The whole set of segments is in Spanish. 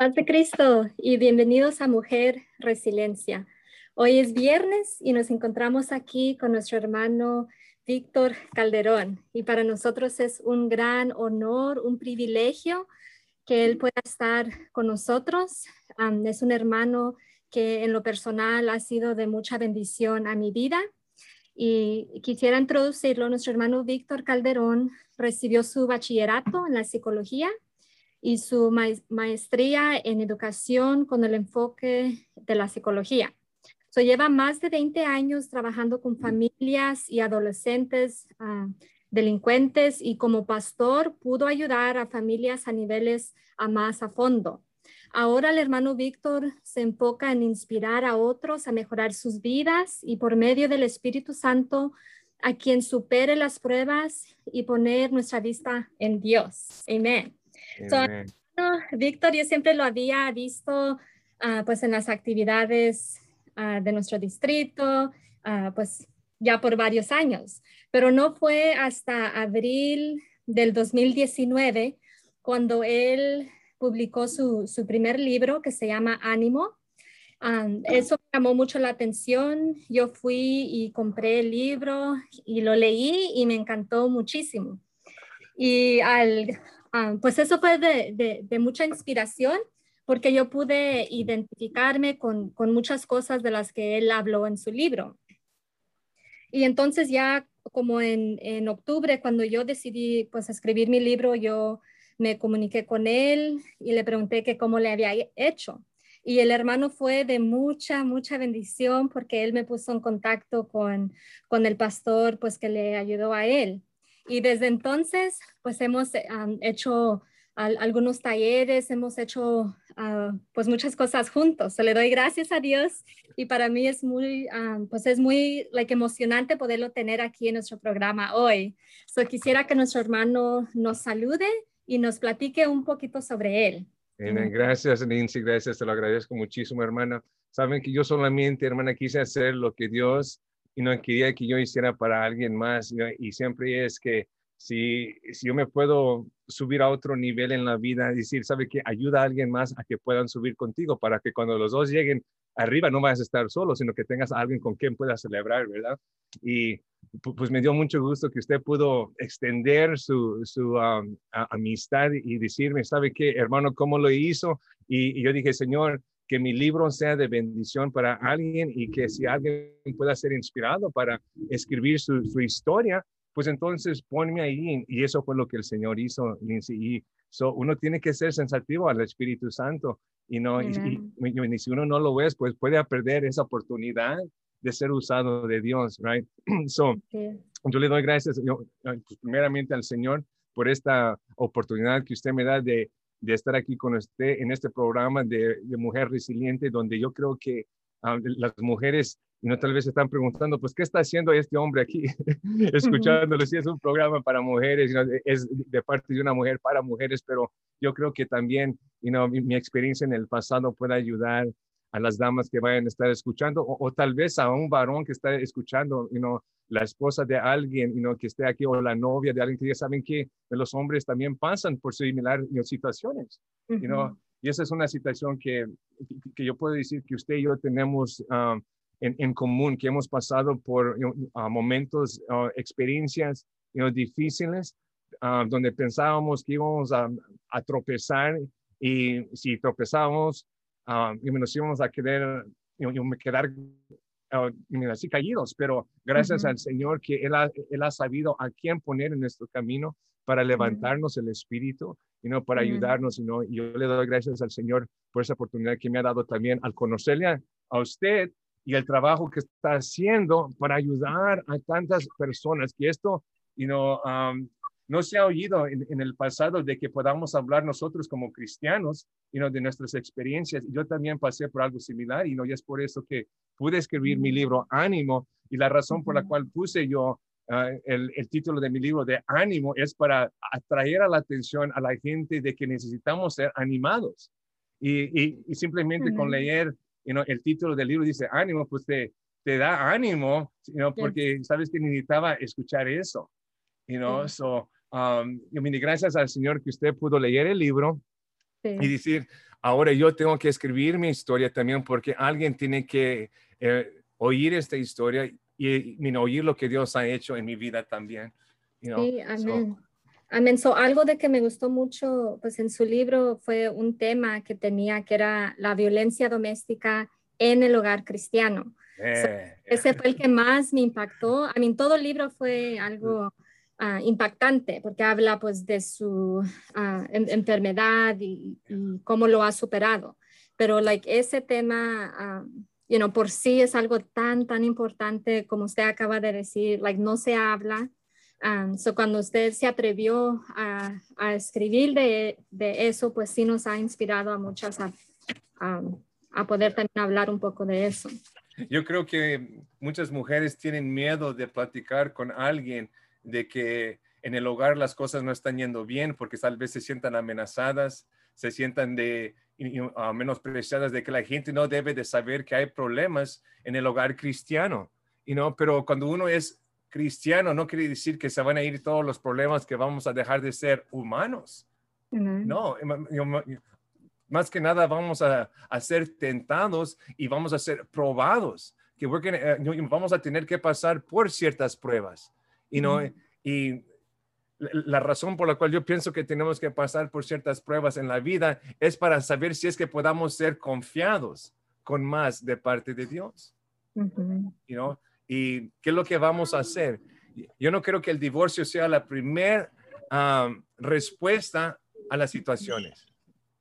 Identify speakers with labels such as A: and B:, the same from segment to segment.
A: Paz Cristo y bienvenidos a Mujer Resiliencia. Hoy es viernes y nos encontramos aquí con nuestro hermano Víctor Calderón y para nosotros es un gran honor, un privilegio que él pueda estar con nosotros. es un hermano que en lo personal ha sido de mucha bendición a mi vida y quisiera introducirlo. Nuestro hermano Víctor Calderón recibió su bachillerato en la psicología y su maestría en educación con el enfoque de la psicología. So, lleva más de 20 años trabajando con familias y adolescentes ah, delincuentes y como pastor pudo ayudar a familias a niveles a más a fondo. Ahora el hermano Víctor se enfoca en inspirar a otros a mejorar sus vidas y por medio del Espíritu Santo a quien supere las pruebas y poner nuestra vista en Dios. Amén. Víctor, yo siempre lo había visto ah, pues en las actividades ah, de nuestro distrito, ah, pues ya por varios años, pero no fue hasta abril del 2019 cuando él publicó su, su primer libro que se llama Ánimo. eso me llamó mucho la atención. Yo fui y compré el libro y lo leí y me encantó muchísimo. Y al, Ah, pues eso fue de, mucha inspiración porque yo pude identificarme con, muchas cosas de las que él habló en su libro. Y entonces ya como en, octubre, cuando yo decidí pues escribir mi libro, yo me comuniqué con él y le pregunté que cómo le había hecho. Y el hermano fue de mucha, mucha bendición porque él me puso en contacto con, con el pastor pues que le ayudó a él. Y desde entonces, pues hemos eh, hecho algunos talleres, hemos hecho ah, pues muchas cosas juntos. Se le doy gracias a Dios y para mí es muy, pues es muy like, emocionante poderlo tener aquí en nuestro programa hoy. So, quisiera que nuestro hermano nos salude y nos platique un poquito sobre él.
B: Gracias, Nancy, gracias, te lo agradezco muchísimo, hermana. Saben que yo solamente, hermana, quise hacer lo que Dios y no quería que yo hiciera para alguien más. Y siempre es que si, si yo me puedo subir a otro nivel en la vida, decir, ¿sabe qué? Ayuda a alguien más a que puedan subir contigo para que cuando los dos lleguen arriba no vayas a estar solo, sino que tengas a alguien con quien puedas celebrar, ¿verdad? Y pues me dio mucho gusto que usted pudo extender su, su um, amistad y decirme, ¿sabe qué, hermano, cómo lo hizo? y yo dije, Señor, que mi libro sea de bendición para alguien y que si alguien pueda ser inspirado para escribir su, historia, pues entonces ponme ahí. Y eso fue lo que el Señor hizo, Y so, uno tiene que ser sensativo al Espíritu Santo. Y, no, y, si uno no lo es, pues puede perder esa oportunidad de ser usado de Dios, right? So, yo le doy gracias yo, pues, primeramente al Señor por esta oportunidad que usted me da de de estar aquí con usted en este programa de, Mujer Resiliente, donde yo creo que ah, las mujeres y no tal vez están preguntando, pues, ¿qué está haciendo este hombre aquí? Escuchándolo, si es un programa para mujeres, es de parte de una mujer para mujeres, pero yo creo que también, you know, mi, mi, experiencia en el pasado puede ayudar a las damas que vayan a estar escuchando o, tal vez a un varón que está escuchando, you know, la esposa de alguien you know, que esté aquí o la novia de alguien que ya saben que los hombres también pasan por similares situaciones. you know, y esa es una situación que, que, yo puedo decir que usted y yo tenemos um, en, en, común, que hemos pasado por momentos, uh, experiencias difíciles, uh, donde pensábamos que íbamos a, a tropezar y si tropezábamos, Ah, y nos íbamos a quedar, y, me quedar uh, así caídos, pero gracias al Señor que él ha, él ha sabido a quién poner en nuestro camino para levantarnos el espíritu y no para ayudarnos. Y, no, y yo le doy gracias al Señor por esa oportunidad que me ha dado también al conocerle a, usted y el trabajo que está haciendo para ayudar a tantas personas, que esto, you know, um, no se ha oído en, el pasado de que podamos hablar nosotros como cristianos y no de nuestras experiencias. Yo también pasé por algo similar y no y es por eso que pude escribir mi libro Ánimo y la razón por la cual puse yo ah, el, título de mi libro de Ánimo es para atraer a la atención a la gente de que necesitamos ser animados. Y, simplemente con leer el título del libro dice Ánimo, pues te, te da ánimo, porque sabes que necesitaba escuchar eso. You know? so, Um, yo gracias al Señor que usted pudo leer el libro y decir, ahora yo tengo que escribir mi historia también porque alguien tiene que eh, oír esta historia y, oír lo que Dios ha hecho en mi vida también.
A: Sí, amén. Amén. So, algo de que me gustó mucho, pues en su libro fue un tema que tenía que era la violencia doméstica en el hogar cristiano. Eh. ese fue el que más me impactó. A mí todo el libro fue algo ah, impactante porque habla pues de su ah, enfermedad y, cómo lo ha superado. Pero like ese tema, ah, you know, por sí es algo tan, tan importante como usted acaba de decir, like no se habla. so cuando usted se atrevió a, a escribir de, de, eso, pues sí nos ha inspirado a muchas a, a poder también hablar un poco de eso.
B: Yo creo que muchas mujeres tienen miedo de platicar con alguien de que en el hogar las cosas no están yendo bien porque tal vez se sientan amenazadas, se sientan de uh, menospreciadas de que la gente no debe de saber que hay problemas en el hogar cristiano. y no pero cuando uno es cristiano no quiere decir que se van a ir todos los problemas que vamos a dejar de ser humanos. No, más que nada vamos a, ser tentados y vamos a ser probados, que eh, vamos a tener que pasar por ciertas pruebas. Y, no, y la razón por la cual yo pienso que tenemos que pasar por ciertas pruebas en la vida es para saber si es que podamos ser confiados con más de parte de Dios. ¿Y qué es lo que vamos a hacer? Yo no creo que el divorcio sea la primera ah, respuesta a las situaciones.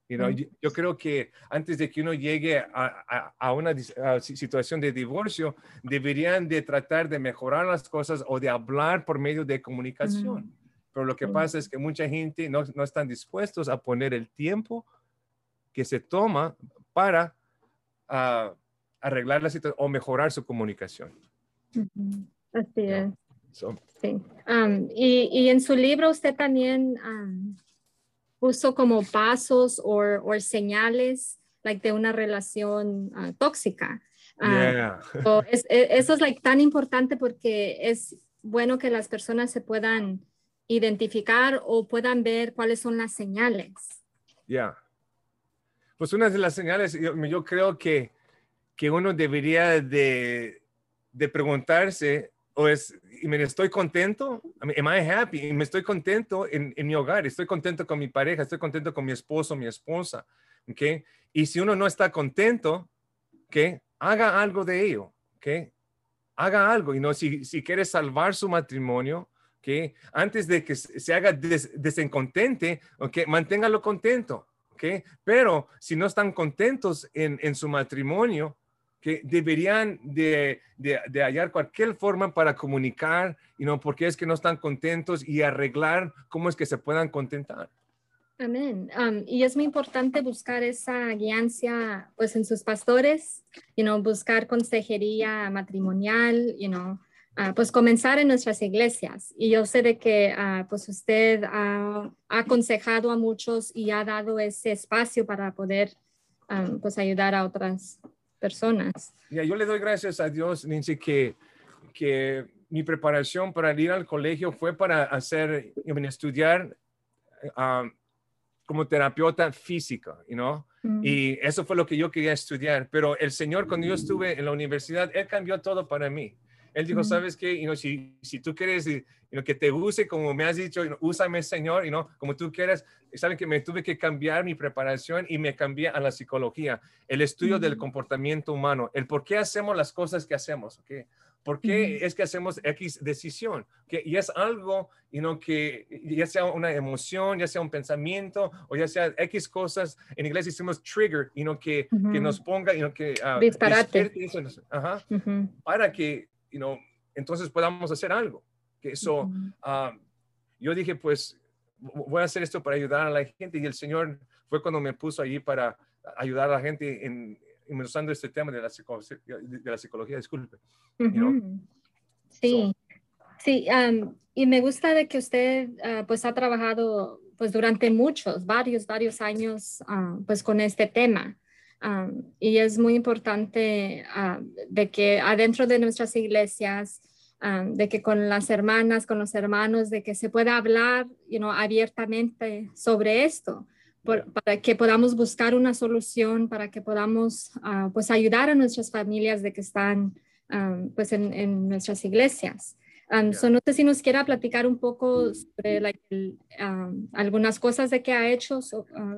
B: Yo, creo que antes de que uno llegue a, una situación de divorcio, deberían de tratar de mejorar las cosas o de hablar por medio de comunicación. Pero lo que pasa es que mucha gente no, no están dispuestos a poner el tiempo que se toma para ah, arreglar la situación o mejorar su comunicación.
A: Así es. sí. y, y, en su libro usted también puso como pasos o señales like, de una relación ah, tóxica. Ah, e, eso es like, tan importante porque es bueno que las personas se puedan identificar o puedan ver cuáles son las señales.
B: Ya. Pues una de las señales, yo, creo que, que uno debería de, de preguntarse o es, y me estoy contento, am I happy? me estoy contento en, en, mi hogar, estoy contento con mi pareja, estoy contento con mi esposo, mi esposa, ¿ok? Y si uno no está contento, ¿ok? Haga algo de ello, ¿ok? Haga algo, y no, si, si quiere salvar su matrimonio, ¿ok? Antes de que se haga des, desencontente, ¿ok? Manténgalo contento, ¿ok? Pero si no están contentos en, en su matrimonio, que deberían de, de, hallar cualquier forma para comunicar, y no porque es que no están contentos y arreglar cómo es que se puedan contentar.
A: Amén. Um, y es muy importante buscar esa guiancia pues en sus pastores, you know, buscar consejería matrimonial, you know, uh, pues comenzar en nuestras iglesias. Y yo sé de que uh, pues usted ha aconsejado a muchos y ha dado ese espacio para poder um, pues ayudar a otras personas.
B: Ya, yo le doy gracias a Dios, Nancy, que, que mi preparación para ir al colegio fue para hacer, estudiar um, como terapeuta física, you know? Mm. Y eso fue lo que yo quería estudiar. Pero el Señor, cuando yo estuve en la universidad, Él cambió todo para mí. Él dijo, ¿sabes qué? Y no si, si tú quieres que te use como me has dicho, úsame, Señor, y no como tú quieras. Saben que me tuve que cambiar mi preparación y me cambié a la psicología, el estudio del comportamiento humano, el por qué hacemos las cosas que hacemos, ¿ok? ¿Por qué es que hacemos X decisión? ¿Okay? Y es algo you know, que ya sea una emoción, ya sea un pensamiento o ya sea X cosas, en inglés decimos trigger, you know, que, que nos ponga, you know, que uh,
A: disparate.
B: Ajá, para que you know, entonces podamos hacer algo. Que eso, ah, yo dije, pues voy a hacer esto para ayudar a la gente. Y el Señor fue cuando me puso allí para ayudar a la gente en, usando este tema de la, de la psicología, disculpe.
A: Sí, sí, y me gusta de que usted ah, pues ha trabajado pues durante muchos, varios, varios años ah, pues con este tema y es muy importante de que adentro de nuestras iglesias, de que con las hermanas, con los hermanos, de que se pueda hablar you know, abiertamente sobre esto, para que podamos buscar una solución, para que podamos pues ayudar a nuestras familias de que están pues en, nuestras iglesias. no sé si nos quiera platicar un poco sobre algunas cosas de que ha hecho.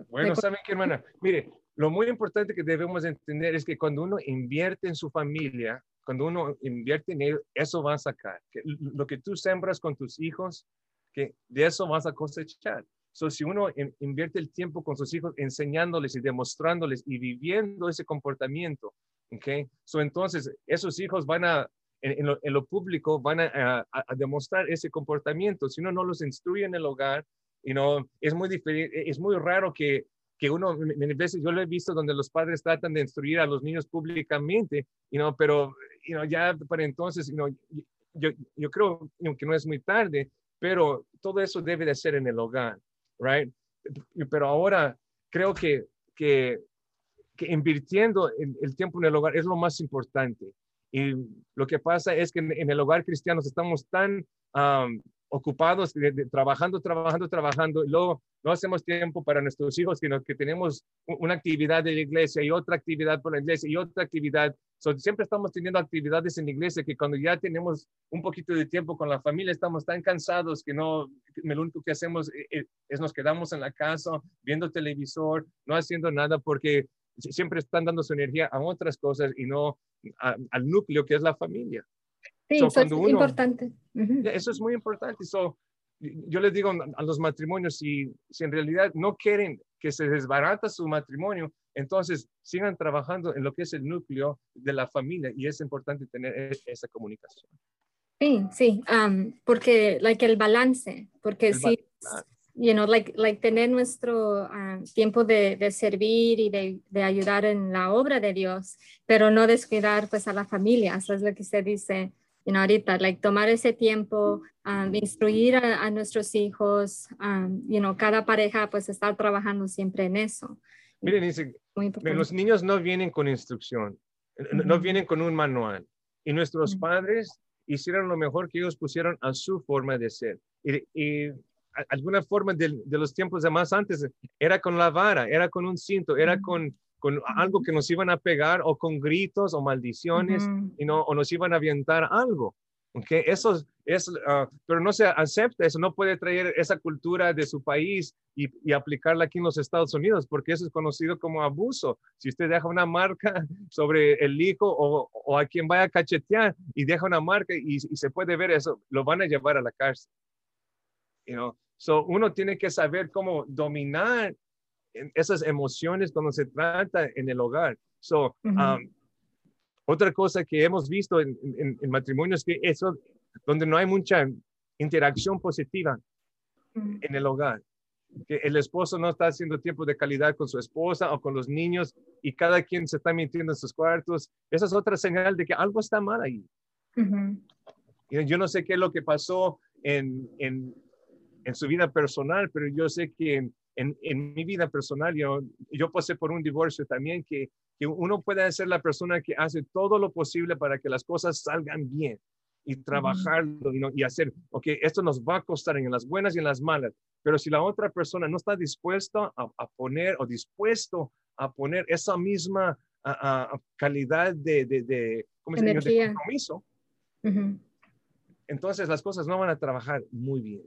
B: bueno, ¿saben qué, hermana? Mire, lo muy importante que debemos entender es que cuando uno invierte en su familia, cuando uno invierte en eso va a sacar. Que lo que tú sembras con tus hijos, que de eso vas a cosechar. So, si uno invierte el tiempo con sus hijos enseñándoles y demostrándoles y viviendo ese comportamiento, okay? so, entonces esos hijos van a, en, lo, público, van a, demostrar ese comportamiento. Si uno no los instruye en el hogar, you know, es, muy es muy raro que que uno, veces yo lo he visto donde los padres tratan de instruir a los niños públicamente, you know, pero you know, ya para entonces, you know, yo, yo creo que no es muy tarde, pero todo eso debe de ser en el hogar, right? Pero ahora creo que, que, que invirtiendo el tiempo en el hogar es lo más importante. Y lo que pasa es que en, el hogar cristiano estamos tan um, ocupados, trabajando, trabajando, trabajando, y luego no hacemos tiempo para nuestros hijos, sino que tenemos una actividad de la iglesia y otra actividad por la iglesia y otra actividad. siempre estamos teniendo actividades en la iglesia que cuando ya tenemos un poquito de tiempo con la familia estamos tan cansados que no, lo único que hacemos eh, eh, es, nos quedamos en la casa viendo televisor, no haciendo nada porque siempre están dando su energía a otras cosas y no al núcleo que es la familia.
A: Sí, eso es importante.
B: Eso es muy importante. So, yo les digo a los matrimonios, si, si en realidad no quieren que se desbarata su matrimonio, entonces sigan trabajando en lo que es el núcleo de la familia y es importante tener e, esa comunicación.
A: Sí, sí, um, porque like el balance, porque sí, you know, like, like tener nuestro tiempo de, de, servir y de, de, ayudar en la obra de Dios, pero no descuidar pues a la familia, eso es lo que se dice you know, ahorita, like tomar ese tiempo, um, instruir a, nuestros hijos, um, you know, cada pareja pues estar trabajando siempre en eso.
B: Miren, dice, los niños no vienen con instrucción, no vienen con un manual. Y nuestros padres hicieron lo mejor que ellos pusieron a su forma de ser. Y, alguna forma de, de, los tiempos de más antes era con la vara, era con un cinto, era con con algo que nos iban a pegar o con gritos o maldiciones y no, o nos iban a avientar algo. Okay? Eso es, ah, pero no se acepta, eso no puede traer esa cultura de su país y, y, aplicarla aquí en los Estados Unidos, porque eso es conocido como abuso. Si usted deja una marca sobre el hijo o, o a quien vaya a cachetear y deja una marca y, y, se puede ver eso, lo van a llevar a la cárcel. You know? so uno tiene que saber cómo dominar esas emociones cuando se trata en el hogar. So, um, otra cosa que hemos visto en, en, matrimonios que eso, donde no hay mucha interacción positiva en el hogar, que el esposo no está haciendo tiempo de calidad con su esposa o con los niños y cada quien se está mintiendo en sus cuartos, esa es otra señal de que algo está mal ahí. Yo no sé qué es lo que pasó en, en, en su vida personal, pero yo sé que en, en, mi vida personal, yo, yo pasé por un divorcio también, que, que, uno puede ser la persona que hace todo lo posible para que las cosas salgan bien y trabajarlo y, hacer, ok, esto nos va a costar en las buenas y en las malas, pero si la otra persona no está dispuesta a, poner o dispuesto a poner esa misma calidad de, de, de, ¿cómo se de compromiso, entonces las cosas no van a trabajar muy bien.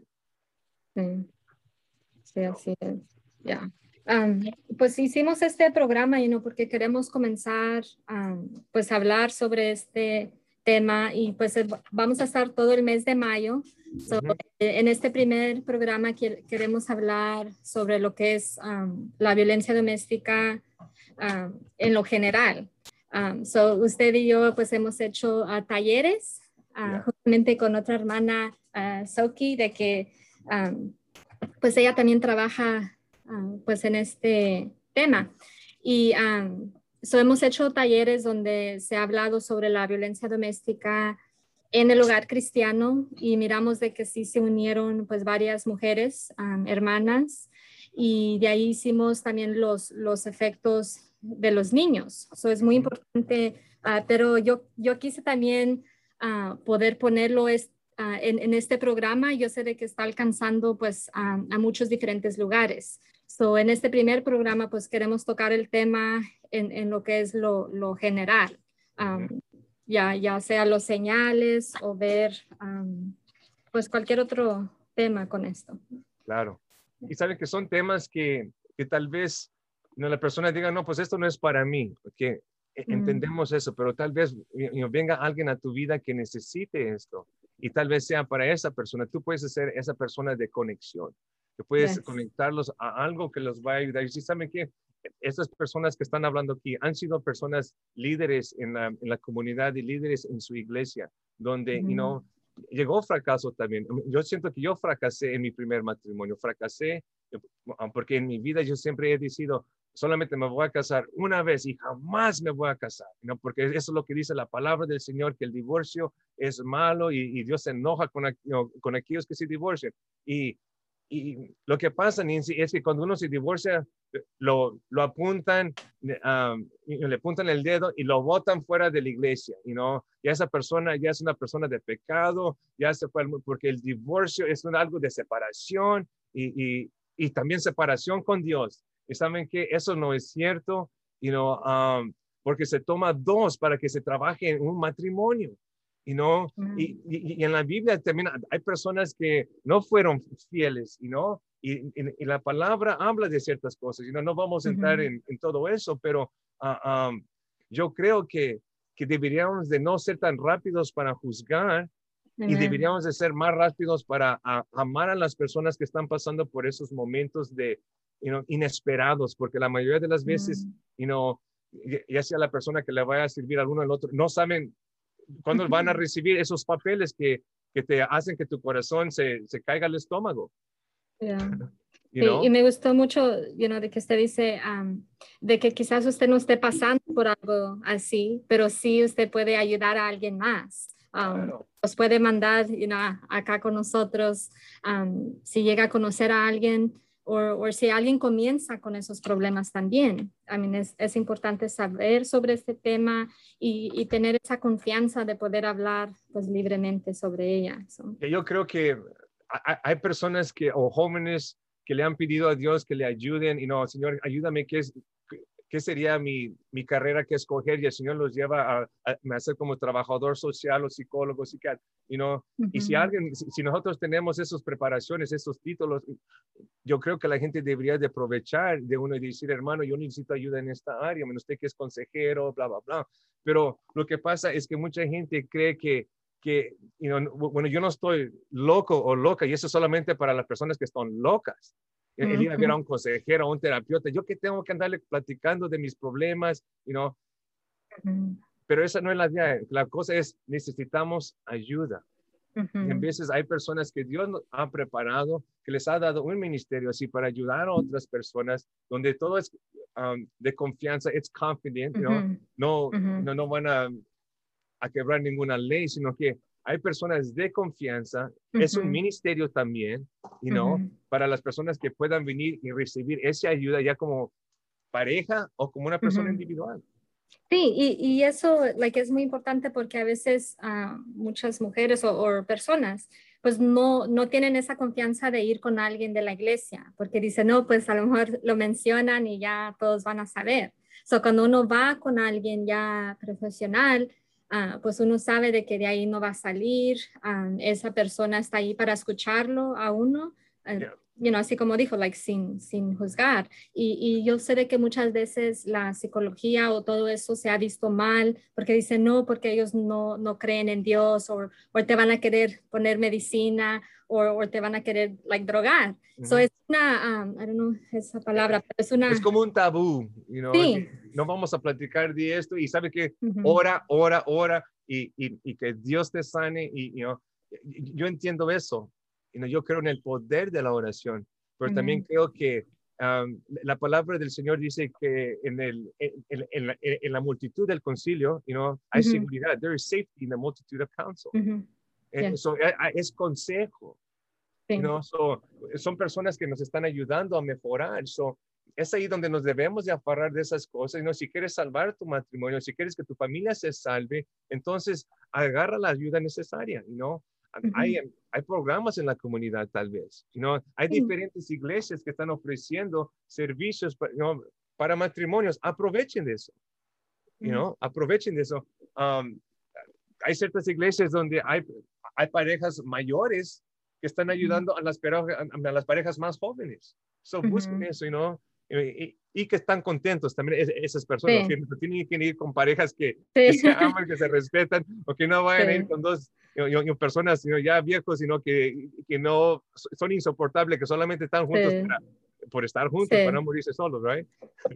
A: Sí. Sí, así es. Ya. pues hicimos este programa y no porque queremos comenzar pues a hablar sobre este tema y pues eh, vamos a estar todo el mes de mayo. Eh, en este primer programa queremos hablar sobre lo que es la violencia doméstica en lo general. so usted y yo pues hemos hecho uh, talleres uh, justamente con otra hermana uh, Soki de que pues ella también trabaja ah, pues en este tema. Y hemos hecho talleres donde se ha hablado sobre la violencia doméstica en el hogar cristiano y miramos de que sí se unieron pues varias mujeres, hermanas, y de ahí hicimos también los, los efectos de los niños. Eso es muy importante, ah, pero yo, yo quise también ah, poder ponerlo en, en, este programa yo sé de que está alcanzando pues a, muchos diferentes lugares. So, en este primer programa, pues queremos tocar el tema en, en lo que es lo, lo general, um, ya, ya sea los señales o ver um, pues cualquier otro tema con esto.
B: Claro. Y saben que son temas que, que tal vez no, la persona diga, no, pues esto no es para mí, que entendemos eso, pero tal vez venga alguien a tu vida que necesite esto y tal vez sea para esa persona. Tú puedes ser esa persona de conexión que puedes conectarlos a algo que los va a ayudar. Y si saben que estas personas que están hablando aquí han sido personas líderes en la, en la comunidad y líderes en su iglesia, donde, you know, llegó fracaso también. Yo siento que yo fracasé en mi primer matrimonio, fracasé ah, porque en mi vida yo siempre he decidido, solamente me voy a casar una vez y jamás me voy a casar, ¿no? porque eso es lo que dice la palabra del Señor, que el divorcio es malo y, Dios se enoja con, con aquellos que se divorcian. Y y lo que pasa, Nancy, es que cuando uno se divorcia, lo, lo apuntan, um, le apuntan el dedo y lo botan fuera de la iglesia, y no, ya esa persona ya es una persona de pecado, ya se fue, porque el divorcio es un, algo de separación y, y, y, también separación con Dios. Y saben que eso no es cierto, y no, um, porque se toma dos para que se trabaje en un matrimonio. Y, no, y, y, en la Biblia también hay personas que no fueron fieles, y no, y, la palabra habla de ciertas cosas, y no, no vamos a entrar en, en, todo eso, pero uh, um, yo creo que, que deberíamos de no ser tan rápidos para juzgar y deberíamos de ser más rápidos para amar a las personas que están pasando por esos momentos de you know, inesperados, porque la mayoría de las veces, you know, ya sea la persona que le vaya a servir a uno al otro, no saben cuando van a recibir esos papeles que, que te hacen que tu corazón se, se caiga al estómago.
A: y, me gustó mucho, you know, de que usted dice de que quizás usted no esté pasando por algo así, pero sí usted puede ayudar a alguien más. Um, Os puede mandar you know, acá con nosotros. si llega a conocer a alguien o si alguien comienza con esos problemas también. I mean, es, es, importante saber sobre este tema y, y, tener esa confianza de poder hablar pues libremente sobre ella.
B: Yo creo que hay personas que, o jóvenes que le han pedido a Dios que le ayuden y no, Señor, ayúdame, que es, qué sería mi, mi, carrera que escoger y el Señor los lleva a, a, hacer como trabajador social o psicólogo, psiquiatra, you know? y si alguien, si, nosotros tenemos esas preparaciones, esos títulos, yo creo que la gente debería de aprovechar de uno y decir, hermano, yo necesito ayuda en esta área, menos usted que es consejero, bla, bla, bla. Pero lo que pasa es que mucha gente cree que que, you know, bueno, yo no estoy loco o loca y eso es solamente para las personas que están locas el ir a ver a un consejero, a un terapeuta, yo que tengo que andarle platicando de mis problemas, you know? pero esa no es la idea, la cosa es necesitamos ayuda. Y en veces hay personas que Dios ha preparado, que les ha dado un ministerio así para ayudar a otras personas, donde todo es um, de confianza, es confident, no, no, no van a, a quebrar ninguna ley, sino que hay personas de confianza, es un ministerio también, you know, para las personas que puedan venir y recibir esa ayuda ya como pareja o como una persona individual.
A: Sí, y, y, eso like, es muy importante porque a veces uh, muchas mujeres o, o, personas pues no, no tienen esa confianza de ir con alguien de la iglesia, porque dicen, no, pues a lo mejor lo mencionan y ya todos van a saber. So, cuando uno va con alguien ya profesional, Ah, pues uno sabe de que de ahí no va a salir, ah, esa persona está ahí para escucharlo a uno, uh, así como dijo, like, sin, sin juzgar. Y, y, yo sé de que muchas veces la psicología o todo eso se ha visto mal porque dicen no, porque ellos no, no creen en Dios o, o te van a querer poner medicina o, te van a querer like, drogar. Eso es una, um, I don't know esa palabra, pero es una...
B: Es como un tabú, you know? sí. no vamos a platicar de esto y sabe que ora, ora, ora y, y, y, que Dios te sane y you know, yo entiendo eso, you know, yo creo en el poder de la oración, pero también creo que um, la palabra del Señor dice que en, el, en, en, la, en la, multitud del concilio, you know, hay seguridad, there is safety in the multitude of counsel. Eso eh, es consejo. ¿no? son personas que nos están ayudando a mejorar. So, es ahí donde nos debemos de afarrar de esas cosas. ¿no? Si quieres salvar tu matrimonio, si quieres que tu familia se salve, entonces agarra la ayuda necesaria. ¿no? Hay, hay programas en la comunidad tal vez, ¿no? Hay diferentes iglesias que están ofreciendo servicios para, para matrimonios. Aprovechen de eso, ¿no? Aprovechen de eso. Um, hay ciertas iglesias donde hay, hay parejas mayores que están ayudando a las, a las parejas más jóvenes. So, busquen eso, ¿no? Y, que están contentos también esas personas, que tienen que ir con parejas que, se aman, que se respetan, o que no vayan a ir con dos personas ya viejos, sino que, que no son insoportables, que solamente están juntos por estar juntos, para no morirse solos, ¿right?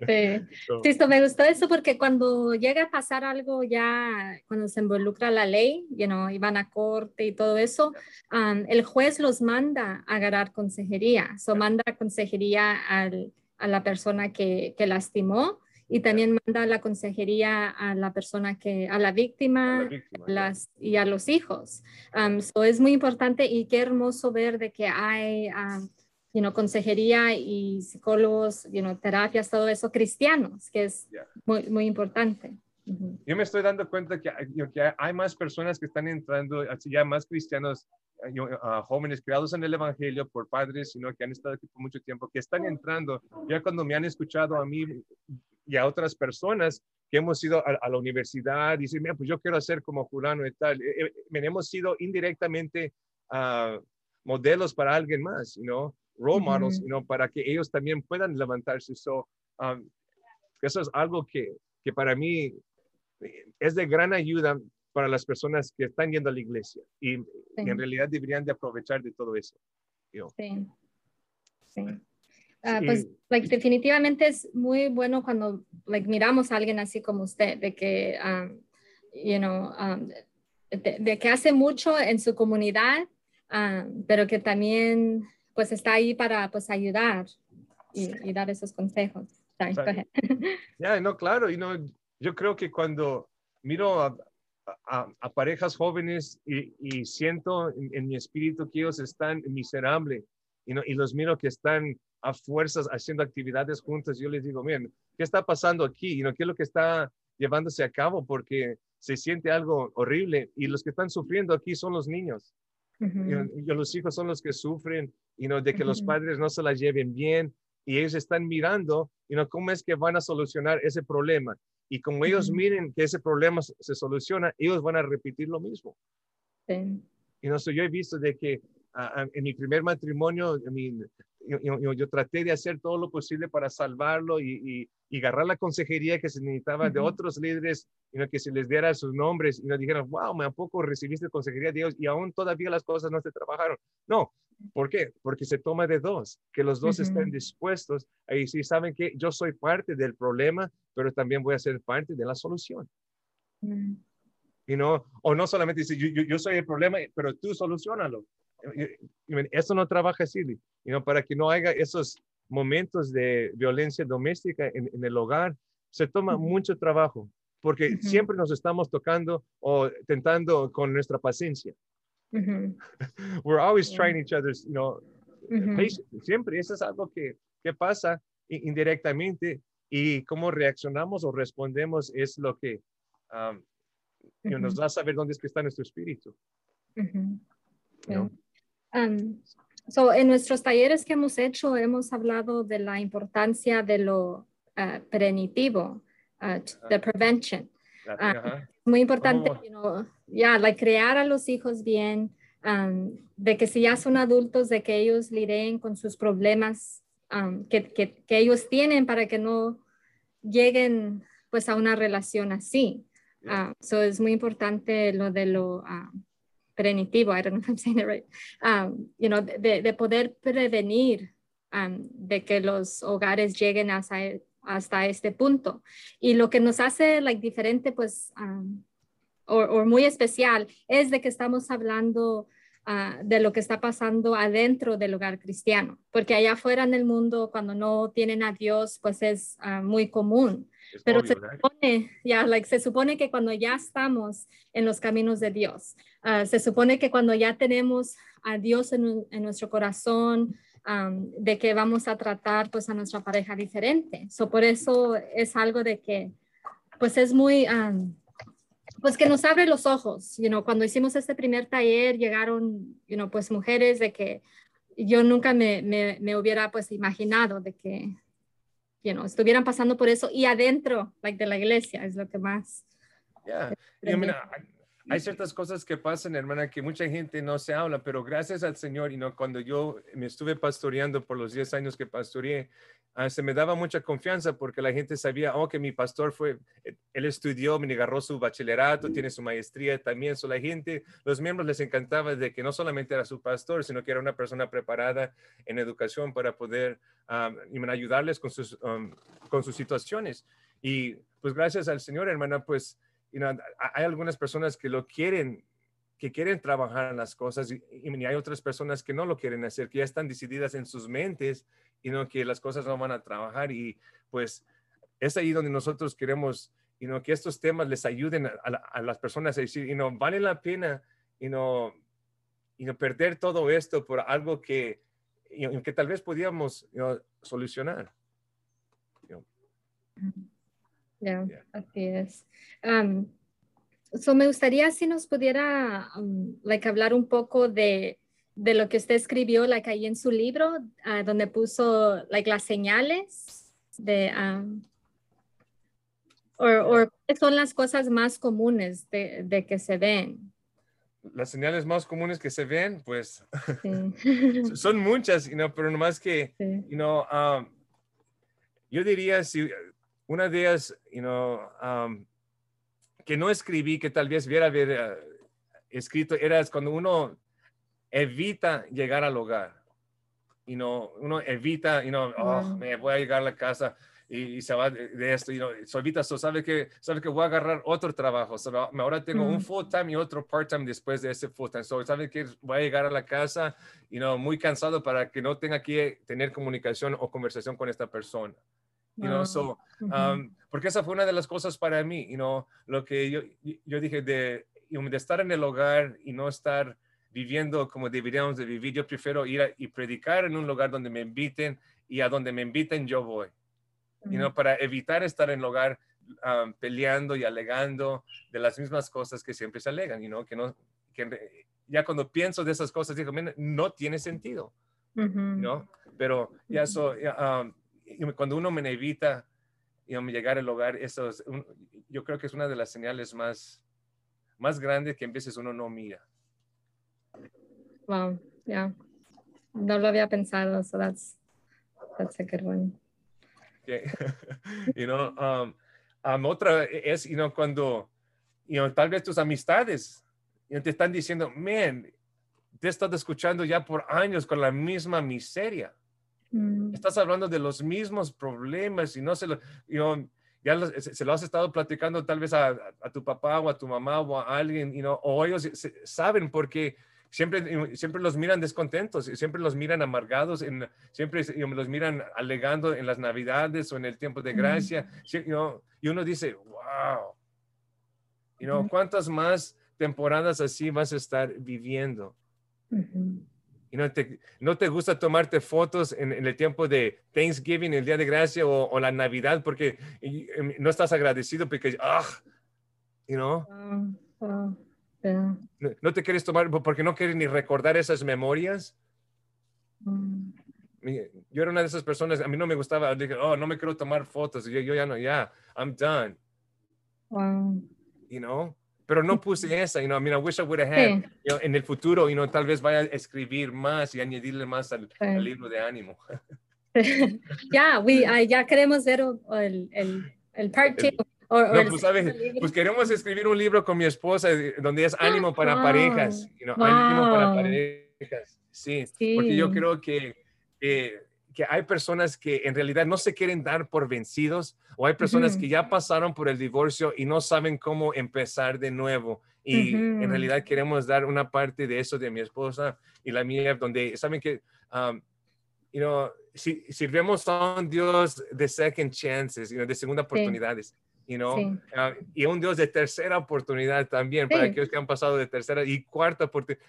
A: Sí. sí, esto me gustó eso porque cuando llega a pasar algo ya, cuando se involucra la ley, you know, y van a corte y todo eso, um, el juez los manda a agarrar consejería, so manda consejería al, a la persona que, que lastimó y también manda la consejería a la persona que, a la víctima, las, y a los hijos. Um, so es muy importante y qué hermoso ver de que hay um, you know, consejería y psicólogos, you know, terapias, todo eso cristianos, que es muy, muy importante.
B: Yo me estoy dando cuenta que, que, hay más personas que están entrando, ya más cristianos, uh, jóvenes criados en el Evangelio por padres, sino que han estado aquí por mucho tiempo, que están entrando, ya cuando me han escuchado a mí y a otras personas que hemos ido a, la universidad dicen, mira, pues yo quiero hacer como fulano y tal, eh, eh, hemos sido indirectamente uh, modelos para alguien más, ¿no? role models, you para que ellos también puedan levantarse. So, um, eso es algo que, que para mí es de gran ayuda para las personas que están yendo a la iglesia y, en realidad deberían de aprovechar de todo eso.
A: Sí. sí. Ah, pues like, definitivamente es muy bueno cuando like, miramos a alguien así como usted, de que, um, you know, um, de, que hace mucho en su comunidad, um, pero que también pues está ahí para pues ayudar y, dar esos consejos.
B: Ya, no, claro, y no, yo creo que cuando miro a, a, parejas jóvenes y, y siento en, mi espíritu que ellos están miserables y, no, y los miro que están a fuerzas haciendo actividades juntas, yo les digo, miren, ¿qué está pasando aquí? Y no, ¿Qué es lo que está llevándose a cabo? Porque se siente algo horrible y los que están sufriendo aquí son los niños. y, los hijos son los que sufren y no de que los padres no se la lleven bien y ellos están mirando y no cómo es que van a solucionar ese problema. Y como ellos miren que ese problema se soluciona, ellos van a repetir lo mismo. Y no sé, yo he visto de que ah, en mi primer matrimonio, yo, yo, traté de hacer todo lo posible para salvarlo y, y, agarrar la consejería que se necesitaba de otros líderes, y que se les diera sus nombres y nos dijeran, wow, me a poco recibiste consejería de Dios y aún todavía las cosas no se trabajaron. No, ¿por qué? Porque se toma de dos, que los dos estén dispuestos y si saben que yo soy parte del problema, pero también voy a ser parte de la solución. Mm. Y no, o no solamente decir, yo, yo, soy el problema, pero tú solucionalo. Eso no trabaja así, you para que no haya esos momentos de violencia doméstica en, el hogar, se toma mucho trabajo, porque siempre nos estamos tocando o tentando con nuestra paciencia. We're always trying each other's, you know, Siempre, eso es algo que, que pasa indirectamente y cómo reaccionamos o respondemos es lo que um, nos va a saber dónde es que está nuestro espíritu.
A: Um, so, en nuestros talleres que hemos hecho, hemos hablado de la importancia de lo uh, preventivo, uh, de prevention. Uh, muy importante, ya, like, crear a los hijos bien, um, de que si ya son adultos, de que ellos lideen con sus problemas um, que, que, que, ellos tienen para que no lleguen pues a una relación así. So es muy importante lo de lo preventivo, I don't know if I'm saying it right, um, you know, de, de poder prevenir um, de que los hogares lleguen hasta, hasta este punto. Y lo que nos hace like, diferente, pues, um, o, muy especial, es de que estamos hablando uh, de lo que está pasando adentro del hogar cristiano, porque allá afuera en el mundo, cuando no tienen a Dios, pues es uh, muy común. Pero se supone, ya, like, se supone que cuando ya estamos en los caminos de Dios, uh, se supone que cuando ya tenemos a Dios en, en nuestro corazón, um, de que vamos a tratar pues a nuestra pareja diferente. So, por eso es algo de que pues es muy, um, pues que nos abre los ojos, you know, cuando hicimos este primer taller llegaron, you know, pues mujeres de que yo nunca me, me, me hubiera pues imaginado de que, you know, estuvieran pasando por eso y adentro, like de la iglesia, es lo que más.
B: Yeah. Mira, hay ciertas cosas que pasan, hermana, que mucha gente no se habla, pero gracias al Señor, y no, cuando yo me estuve pastoreando por los 10 años que pastoreé, uh, se me daba mucha confianza porque la gente sabía, oh, que mi pastor fue, eh, él estudió, me agarró su bachillerato, tiene su maestría también. So, la gente, los miembros les encantaba de que no solamente era su pastor, sino que era una persona preparada en educación para poder um, ayudarles con sus, um, con sus situaciones. Y pues gracias al Señor, hermana, pues hay algunas personas que lo quieren, que quieren trabajar en las cosas y, hay otras personas que no lo quieren hacer, que ya están decididas en sus mentes y no que las cosas no van a trabajar y pues es ahí donde nosotros queremos y no que estos temas les ayuden a, las personas a decir, y no vale la pena y y no perder todo esto por algo que que tal vez podíamos solucionar.
A: Ya, así es. Um, so me gustaría si nos pudiera um, like, hablar un poco de, de, lo que usted escribió like, ahí en su libro, uh, donde puso like, las señales de... Um, o ¿Cuáles son las cosas más comunes de, de, que se ven?
B: Las señales más comunes que se ven, pues sí. son muchas, you know, pero nomás que, sí. you know, um, yo diría, si una de ellas, you know, um, que no escribí, que tal vez hubiera haber, uh, escrito, era cuando uno evita llegar al hogar. You know, uno evita, you know, oh, me voy a llegar a la casa y, se va de, esto, you know, so evita, so sabe que, sabe que voy a agarrar otro trabajo, so, ahora tengo un full time y otro part time después de ese full time, so sabe que voy a llegar a la casa, you know, muy cansado para que no tenga que tener comunicación o conversación con esta persona you know, so, um, porque esa fue una de las cosas para mí, you know, lo que yo, yo dije de, de estar en el hogar y no estar viviendo como deberíamos de vivir, yo prefiero ir y predicar en un lugar donde me inviten y a donde me inviten yo voy, you know, para evitar estar en el hogar um, peleando y alegando de las mismas cosas que siempre se alegan, you know, que no, que ya cuando pienso de esas cosas digo, no tiene sentido, ¿no? Pero ya eso, um, cuando uno me evita llegar al hogar, eso es yo creo que es una de las señales más, más grandes que a veces uno no mira.
A: Wow, yeah. No lo había pensado, so that's, that's a good one.
B: you know, um, um, otra es, you know, cuando, you know, tal vez tus amistades te están diciendo, man, te he estado escuchando ya por años con la misma miseria. Mm. Estás hablando de los mismos problemas y no se lo, ya se, lo has estado platicando tal vez a, tu papá o a tu mamá o a alguien, you o ellos saben porque siempre, siempre los miran descontentos, siempre los miran amargados, en, siempre los miran alegando en las navidades o en el tiempo de gracia, y uno dice, wow, you ¿cuántas más temporadas así vas a estar viviendo? Y no te, no te gusta tomarte fotos en, el tiempo de Thanksgiving, el Día de Gracia o, la Navidad porque em, no estás agradecido porque, ah, you know? Ah, ah, no, te quieres tomar porque no quieres ni recordar esas memorias. Mm. Yo era una de esas personas, a mí no me gustaba, dije, oh, no me quiero tomar fotos. Yo, yo ya no, ya, I'm done. Wow. You know? Pero no puse esa, you know, I mean, I wish I would have had, you know, en el futuro, you know, tal vez vaya a escribir más y añadirle más al, libro de ánimo.
A: ya, uh, ya queremos ver el, el, el part two.
B: no, pues, ¿sabes? pues queremos escribir un libro con mi esposa eh, donde es ánimo para parejas, you know, ánimo para parejas, sí, sí, porque yo creo que eh, que hay personas que en realidad no se quieren dar por vencidos o hay personas que ya pasaron por el divorcio y no saben cómo empezar de nuevo. Y en realidad queremos dar una parte de eso de mi esposa y la mía, donde saben que, um, you know, si, sirvemos a un Dios de second chances, you know, de segunda oportunidades. You know, uh, y un Dios de tercera oportunidad también para aquellos que han pasado de tercera y cuarta oportunidad.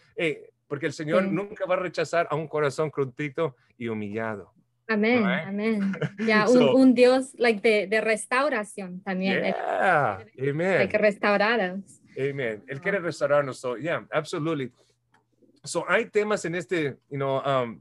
B: porque el Señor nunca va a rechazar a un corazón contrito y humillado.
A: Amén, amén. Ya, un, Dios like, de, de, restauración también. Yeah,
B: amen.
A: Like, restaurados.
B: Amen. Él quiere restaurarnos. So, yeah, absolutely. So, hay temas en este, you know, um,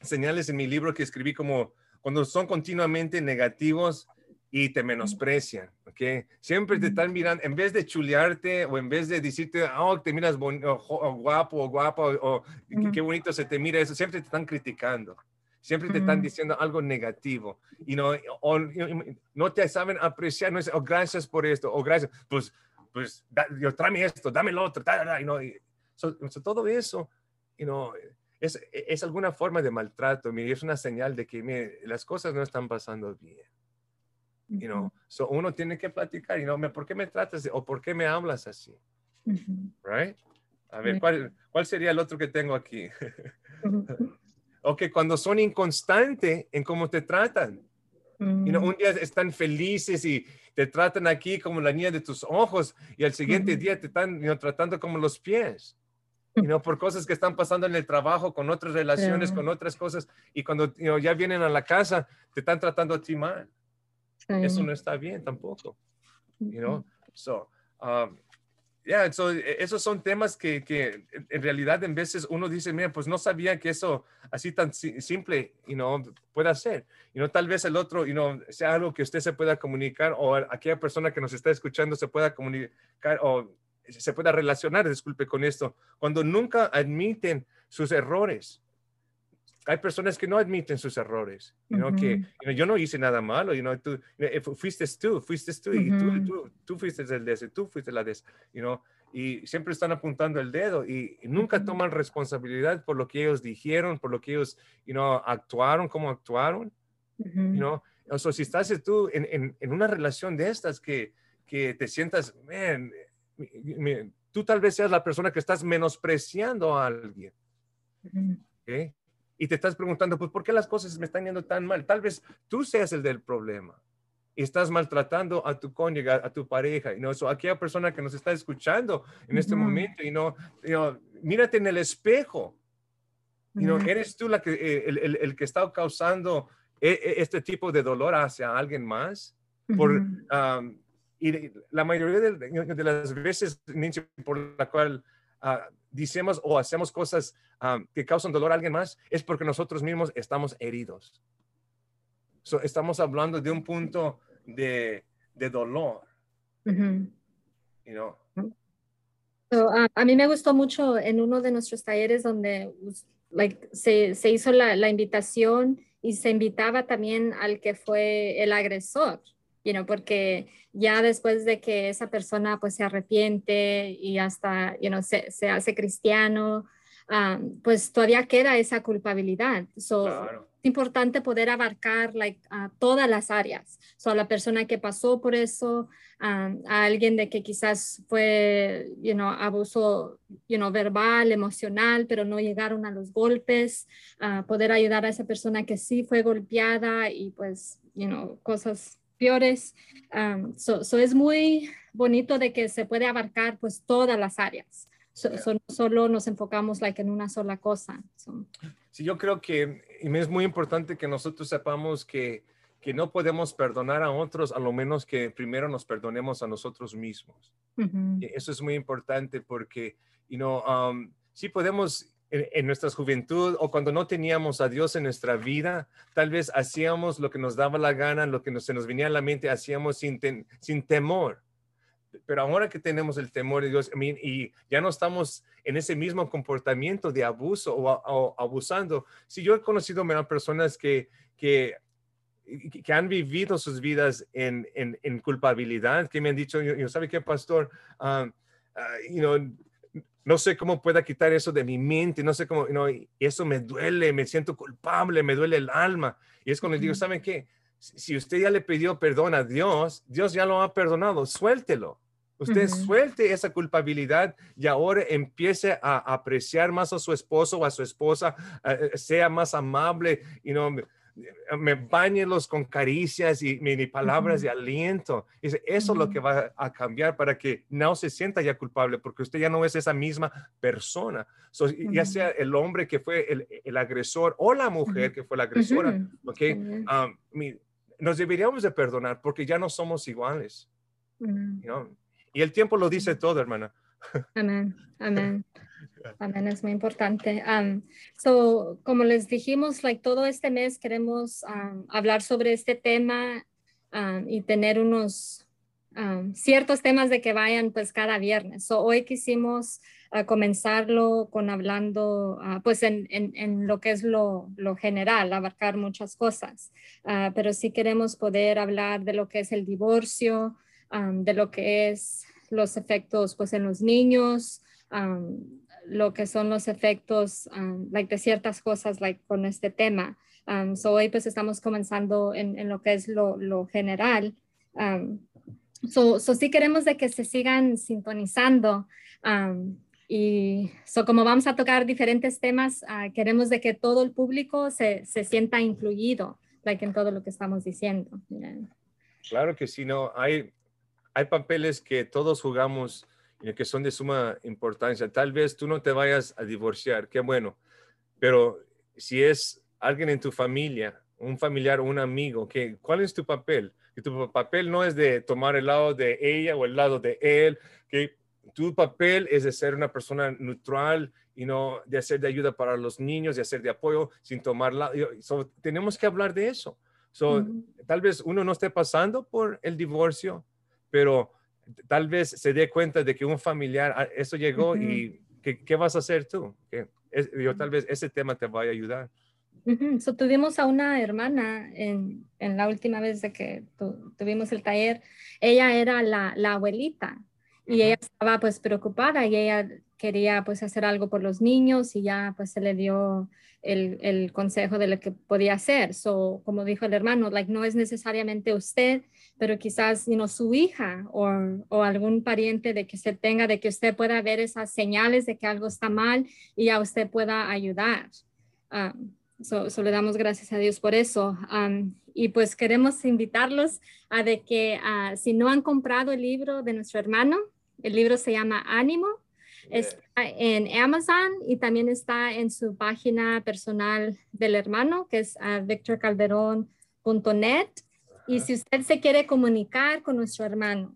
B: señales en mi libro que escribí como cuando son continuamente negativos y te menosprecian, ¿ok? Siempre te están mirando, en vez de chulearte o en vez de decirte, oh, te miras guapo o guapo o qué bonito se te mira eso, siempre te están criticando. Siempre te están diciendo algo negativo y no, no te saben apreciar, no es, oh, gracias por esto, o gracias, pues, pues, yo tráeme esto, dame lo otro, y, no, todo eso, you know, es, es, alguna forma de maltrato, mire, es una señal de que mire, las cosas no están pasando bien. You know, so uno tiene que platicar, you know, ¿por qué me tratas o por qué me hablas así? Right? A ver, ¿cuál, ¿cuál sería el otro que tengo aquí? O que cuando son inconstantes en cómo te tratan. You know, un día están felices y te tratan aquí como la niña de tus ojos y al siguiente día te están tratando como los pies. You know, por cosas que están pasando en el trabajo, con otras relaciones, con otras cosas. Y cuando ya vienen a la casa, te están tratando a ti mal. Eso no está bien tampoco. You know? So, um, yeah, so, e, esos son temas que, que, en realidad en veces uno dice, mira, pues no sabía que eso así tan simple, you know, pueda ser. You know, tal vez el otro, you know, sea algo que usted se pueda comunicar o aquella persona que nos está escuchando se pueda comunicar o se pueda relacionar, disculpe con esto, cuando nunca admiten sus errores hay personas que no admiten sus errores, you que yo no hice nada malo, you know, tú, eh, fuiste tú, fuiste tú, y tú, tú, tú, fuiste el de ese, tú fuiste la de ese, you know, y siempre están apuntando el dedo y, nunca toman responsabilidad por lo que ellos dijeron, por lo que ellos, you know, actuaron, cómo actuaron, you know, o sea, si estás tú en, en, en, una relación de estas que, que te sientas, man, tú tal vez seas la persona que estás menospreciando a alguien, ¿okay? Y te estás preguntando, pues, ¿por qué las cosas me están yendo tan mal? Tal vez tú seas el del problema y estás maltratando a tu cónyuge, a tu pareja. Y no, so, aquella persona que nos está escuchando en este momento, y no, mírate en el espejo. Y no, eres tú la que, eh, el, el, el, que está causando e, e, este tipo de dolor hacia alguien más. Por, y la mayoría de, de, las veces, por la cual uh, decimos o hacemos cosas que causan dolor a alguien más, es porque nosotros mismos estamos heridos. estamos hablando de un punto de, de dolor.
A: a mí me gustó mucho en uno de nuestros talleres donde like, se, se hizo la, la, invitación y se invitaba también al que fue el agresor you porque ya después de que esa persona pues se arrepiente y hasta, you know, se, se hace cristiano, um, pues todavía queda esa culpabilidad. So, Es importante poder abarcar like, todas las áreas. So, a la persona que pasó por eso, um, a alguien de que quizás fue, you know, abuso, you know, verbal, emocional, pero no llegaron a los golpes, uh, poder ayudar a esa persona que sí fue golpeada y pues, you know, cosas peores. Um, so, es muy bonito de que se puede abarcar pues todas las áreas. solo nos enfocamos like, en una sola cosa.
B: Sí, yo creo que es muy importante que nosotros sepamos que, que no podemos perdonar a otros a lo menos que primero nos perdonemos a nosotros mismos. Eso es muy importante porque, you know, um, sí podemos en, nuestra juventud o cuando no teníamos a Dios en nuestra vida, tal vez hacíamos lo que nos daba la gana, lo que se nos venía a la mente, hacíamos sin, sin temor. Pero ahora que tenemos el temor de Dios y ya no estamos en ese mismo comportamiento de abuso o, abusando, si yo he conocido personas que, que, que han vivido sus vidas en, en, culpabilidad, que me han dicho, yo, ¿sabe qué, pastor? Uh, you know, no sé cómo pueda quitar eso de mi mente, no sé cómo, no, eso me duele, me siento culpable, me duele el alma. Y es cuando les digo, ¿saben qué? Si usted ya le pidió perdón a Dios, Dios ya lo ha perdonado, suéltelo. Usted suelte esa culpabilidad y ahora empiece a apreciar más a su esposo o a su esposa, eh, eh, sea más amable y no me bañelos con caricias y, y palabras de aliento. eso es lo que va a cambiar para que no se sienta ya culpable, porque usted ya no es esa misma persona. Ya sea el hombre que fue el, agresor o la mujer que fue la agresora, nos deberíamos de perdonar porque ya no somos iguales. y el tiempo lo dice todo, hermana.
A: Amén, amén. Amén, es muy importante. Um, so, como les dijimos, like, todo este mes queremos um, hablar sobre este tema um, y tener unos ciertos temas de que vayan pues cada viernes. So, hoy quisimos uh, comenzarlo con hablando uh, pues en, en, en, lo que es lo, lo general, abarcar muchas cosas, uh, pero sí queremos poder hablar de lo que es el divorcio, de lo que es los efectos pues en los niños, lo que son los efectos like, de ciertas cosas like, con este tema. so hoy pues estamos comenzando en, en lo que es lo, lo general. so, so, sí queremos de que se sigan sintonizando y so como vamos a tocar diferentes temas, uh, queremos de que todo el público se, se sienta incluido like, en todo lo que estamos diciendo.
B: Claro que sí, no, hay, hay papeles que todos jugamos y que son de suma importancia. Tal vez tú no te vayas a divorciar, qué bueno, pero si es alguien en tu familia, un familiar un amigo, ¿qué, ¿cuál es tu papel? Que tu papel no es de tomar el lado de ella o el lado de él, que tu papel es de ser una persona neutral y no de hacer de ayuda para los niños, de hacer de apoyo sin tomar lado. tenemos que hablar de eso. Tal vez uno no esté pasando por el divorcio, pero tal vez se dé cuenta de que un familiar, ah, eso llegó y ¿qué, vas a hacer tú? yo tal vez ese tema te vaya a ayudar.
A: tuvimos a una hermana en, en, la última vez de que tuvimos el taller. Ella era la, la abuelita y ella estaba pues preocupada y ella quería pues hacer algo por los niños y ya pues se le dio el, el consejo de lo que podía hacer. So, como dijo el hermano, like, no es necesariamente usted, pero quizás you su hija o, o, algún pariente de que se tenga, de que usted pueda ver esas señales de que algo está mal y ya usted pueda ayudar. Um, so, le damos gracias a Dios por eso. Um, y pues queremos invitarlos a de que uh, si no han comprado el libro de nuestro hermano, el libro se llama Ánimo Está en Amazon y también está en su página personal del hermano, que es uh, victorcalderón.net. Y si usted se quiere comunicar con nuestro hermano,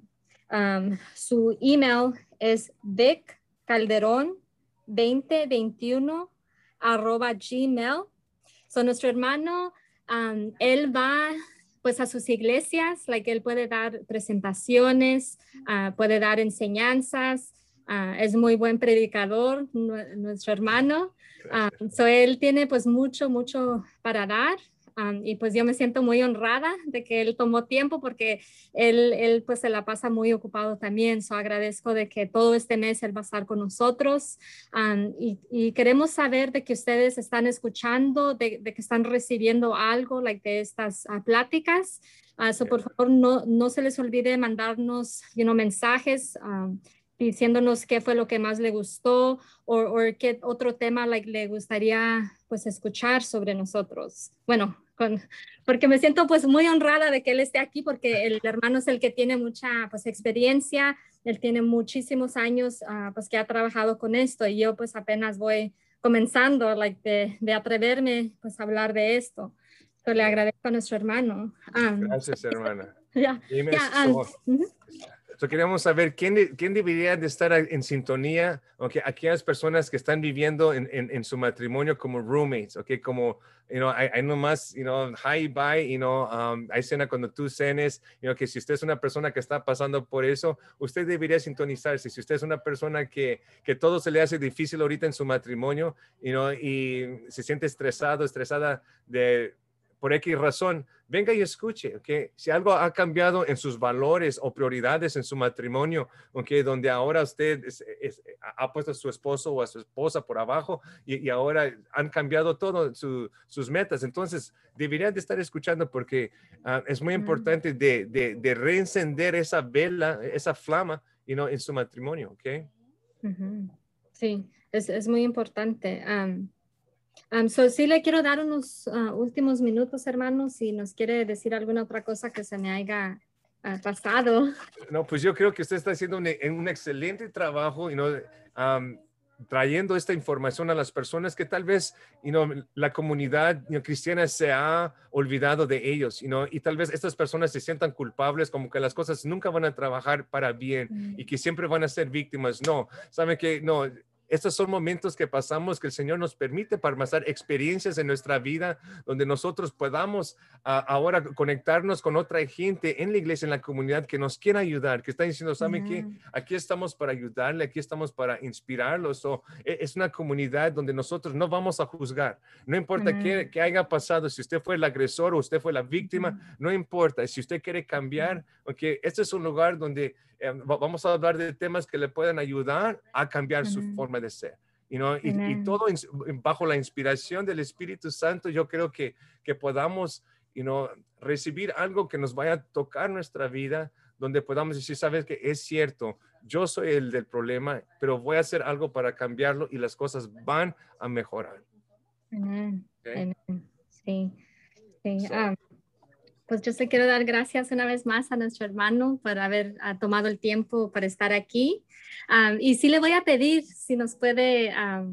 A: um, su email es vicalderón2021 arroba gmail. So nuestro hermano, um, él va pues a sus iglesias, like él puede dar presentaciones, uh, puede dar enseñanzas, Ah, es muy buen predicador, nuestro hermano. Uh, so él tiene pues mucho, mucho para dar. y pues yo me siento muy honrada de que él tomó tiempo porque él, él pues se la pasa muy ocupado también. So agradezco de que todo este mes él va a estar con nosotros y, y, queremos saber de que ustedes están escuchando, de, de que están recibiendo algo like, de estas uh, pláticas. so por favor no, no se les olvide mandarnos you know, mensajes diciéndonos qué fue lo que más le gustó o, qué otro tema le gustaría pues escuchar sobre nosotros. Bueno, con, porque me siento pues muy honrada de que él esté aquí porque el hermano es el que tiene mucha pues experiencia, él tiene muchísimos años uh, pues que ha trabajado con esto y yo pues apenas voy comenzando like, de, de atreverme pues a hablar de esto. Entonces, le agradezco a nuestro hermano.
B: Um, Gracias, hermana. Ya, queríamos saber quién, quién debería de estar en sintonía, okay, aquellas personas que están viviendo en, en, su matrimonio como roommates, okay, como, you know, hay, hay nomás, you know, hi, bye, you know, um, hay cena cuando tú cenes, you know, que si usted es una persona que está pasando por eso, usted debería sintonizarse. Si usted es una persona que, que todo se le hace difícil ahorita en su matrimonio, you know, y se siente estresado, estresada de por X razón, venga y escuche, ¿ok? Si algo ha cambiado en sus valores o prioridades en su matrimonio, ¿ok? Donde ahora usted ha puesto a su esposo o a su esposa por abajo y, ahora han cambiado todo sus metas. Entonces, deberían de estar escuchando porque ah, es muy importante de, de, reencender esa vela, esa flama, you know, en su matrimonio, ¿ok?
A: Sí, es, es muy importante. Um, so sí le quiero dar unos uh, últimos minutos, hermanos, si nos quiere decir alguna otra cosa que se me haya uh, pasado.
B: No, pues yo creo que usted está haciendo un, un excelente trabajo y no, um, trayendo esta información a las personas que tal vez you know, la comunidad cristiana se ha olvidado de ellos you know, y tal vez estas personas se sientan culpables como que las cosas nunca van a trabajar para bien
A: Mm.
B: y que siempre van a ser víctimas. No, saben que no, estos son momentos que pasamos que el Señor nos permite para pasar experiencias en nuestra vida donde nosotros podamos ah, ahora conectarnos con otra gente en la iglesia, en la comunidad que nos quiera ayudar, que está diciendo, ¿saben qué?
A: Amen.
B: Aquí estamos para ayudarle, aquí estamos para inspirarlos. O, e- es una comunidad donde nosotros no vamos a juzgar. No importa qué,
A: Amen.
B: qué haya pasado, si usted fue el agresor o usted fue la víctima, no importa. Si usted quiere cambiar, porque este es un lugar donde eh, va- vamos a hablar de temas que le pueden ayudar a cambiar su forma de ser. You know, y, y todo ins- bajo la inspiración del Espíritu Santo, yo creo que, que podamos you know, recibir algo que nos vaya a tocar nuestra vida, donde podamos decir, sabes que es cierto, yo soy el del problema, pero voy a hacer algo para cambiarlo y las cosas van a mejorar.
A: Amen. Sí, sí.
B: So-
A: ah, pues yo te quiero dar gracias una vez más a nuestro hermano por haber ah, tomado el tiempo para estar aquí. Ah, y sí le voy a pedir si nos puede, ah,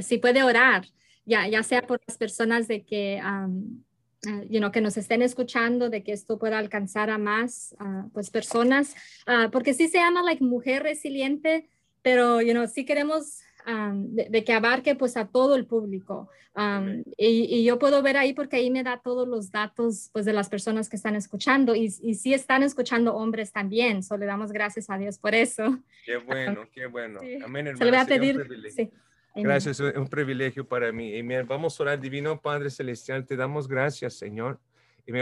A: si puede orar, ya, ya sea por las personas de que, um, uh, you know, que nos estén escuchando, de que esto pueda alcanzar a más ah, pues, personas, Ah, porque sí se llama like, mujer resiliente, pero you know, sí queremos um, de, de que abarque pues a todo el público. Um, y, y yo puedo ver ahí porque ahí me da todos los datos pues de las personas que están escuchando y, y sí están escuchando hombres también, solo le damos gracias a Dios por eso.
B: Qué bueno, qué bueno.
A: Sí.
B: Amén,
A: Se le voy a pedir.
B: Gracias, es un privilegio para mí. Amén. Vamos a orar, Divino Padre Celestial, te damos gracias, Señor.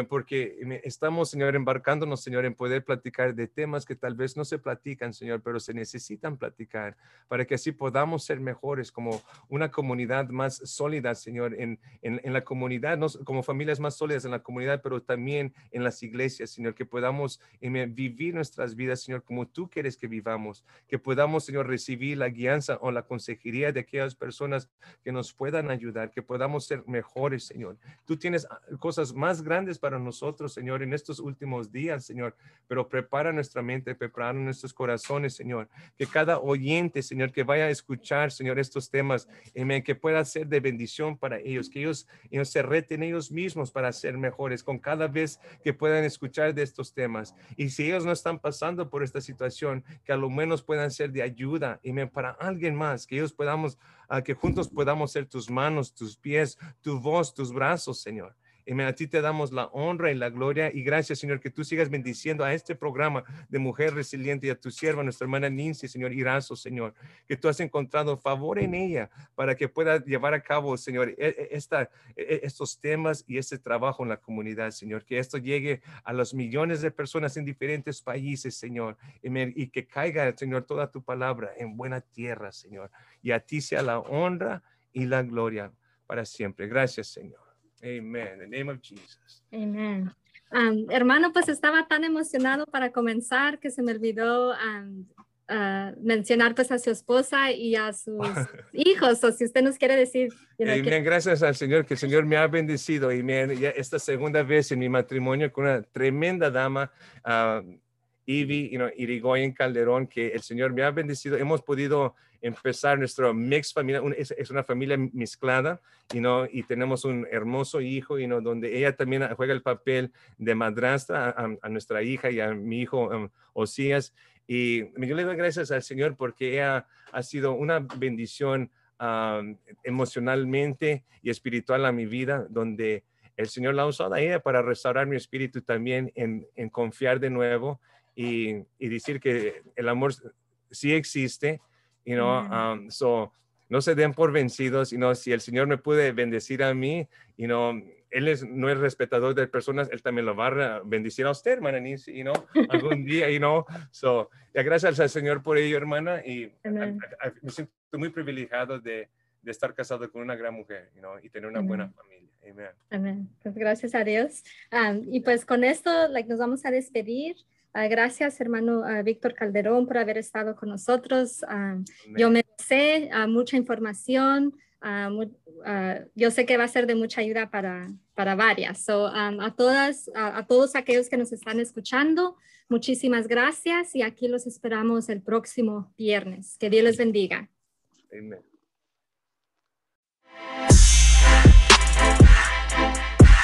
B: Porque estamos, Señor, embarcándonos, Señor, en poder platicar de temas que tal vez no se platican, Señor, pero se necesitan platicar para que así podamos ser mejores como una comunidad más sólida, Señor, en, en, en la comunidad, no, como familias más sólidas en la comunidad, pero también en las iglesias, Señor, que podamos vivir nuestras vidas, Señor, como tú quieres que vivamos, que podamos, Señor, recibir la guianza o la consejería de aquellas personas que nos puedan ayudar, que podamos ser mejores, Señor. Tú tienes ah, cosas más grandes para nosotros, Señor, en estos últimos días, Señor, pero prepara nuestra mente, prepara nuestros corazones, Señor, que cada oyente, Señor, que vaya a escuchar, Señor, estos temas, amén, que pueda ser de bendición para ellos, que ellos, ellos se reten ellos mismos para ser mejores con cada vez que puedan escuchar de estos temas. Y si ellos no están pasando por esta situación, que a lo menos puedan ser de ayuda, amén, para alguien más, que ellos podamos, ah, que juntos podamos ser tus manos, tus pies, tu voz, tus brazos, Señor. Amén. A ti te damos la honra y la gloria y gracias, Señor, que tú sigas bendiciendo a este programa de Mujer Resiliente y a tu sierva, nuestra hermana Nancy, Señor Irazo, Señor, que tú has encontrado favor en ella para que pueda llevar a cabo, Señor, e- e- e- estos temas y este trabajo en la comunidad, Señor, que esto llegue a los millones de personas en diferentes países, Señor, y que caiga, Señor, toda tu palabra en buena tierra, Señor, y a ti sea la honra y la gloria para siempre. Gracias, Señor. Amen. In the name of Jesus.
A: Amén. Am, hermano, pues estaba tan emocionado para comenzar que se me olvidó am, ah, mencionar pues a su esposa y a sus hijos, o si usted nos quiere decir. que-
B: Amén. Gracias al Señor, que el Señor me ha bendecido. Amén. Ya esta segunda vez en mi matrimonio con una tremenda dama, ah, Ivy, you know, Irigoyen Calderón, que el Señor me ha bendecido. Hemos podido empezar nuestra mix familia, un- es, es una familia mezclada, you know, y tenemos un hermoso hijo, you know, donde ella también juega el papel de madrastra a, a- nuestra hija y a mi hijo um, Osías. Y yo le doy gracias al Señor porque ella ha sido una bendición um, emocionalmente y espiritual a mi vida, donde el Señor la ha usado a ella para restaurar mi espíritu también en, en confiar de nuevo y, y decir que el amor sí existe, you know,
A: Amen.
B: um, so, no se den por vencidos, you know, si el Señor me puede bendecir a mí, you know, Él es, no es respetador de personas, Él también lo va a bendecir a usted, hermana Nancy, you know, algún día, you know, so, gracias al Señor por ello, hermana, y me siento muy privilegiado de, de estar casado con una gran mujer, you know, y tener una buena
A: Amen.
B: familia. Amen.
A: Amén. Pues gracias a Dios. Am, y pues con esto like, nos vamos a despedir. Ah, gracias, hermano ah, Víctor Calderón, por haber estado con nosotros. Am, yo me sé ah, mucha información. ah, mu- ah, yo sé que va a ser de mucha ayuda para, para varias. So, um, a todas, a, a todos aquellos que nos están escuchando, muchísimas gracias y aquí los esperamos el próximo viernes. Que Dios les bendiga.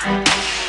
C: You.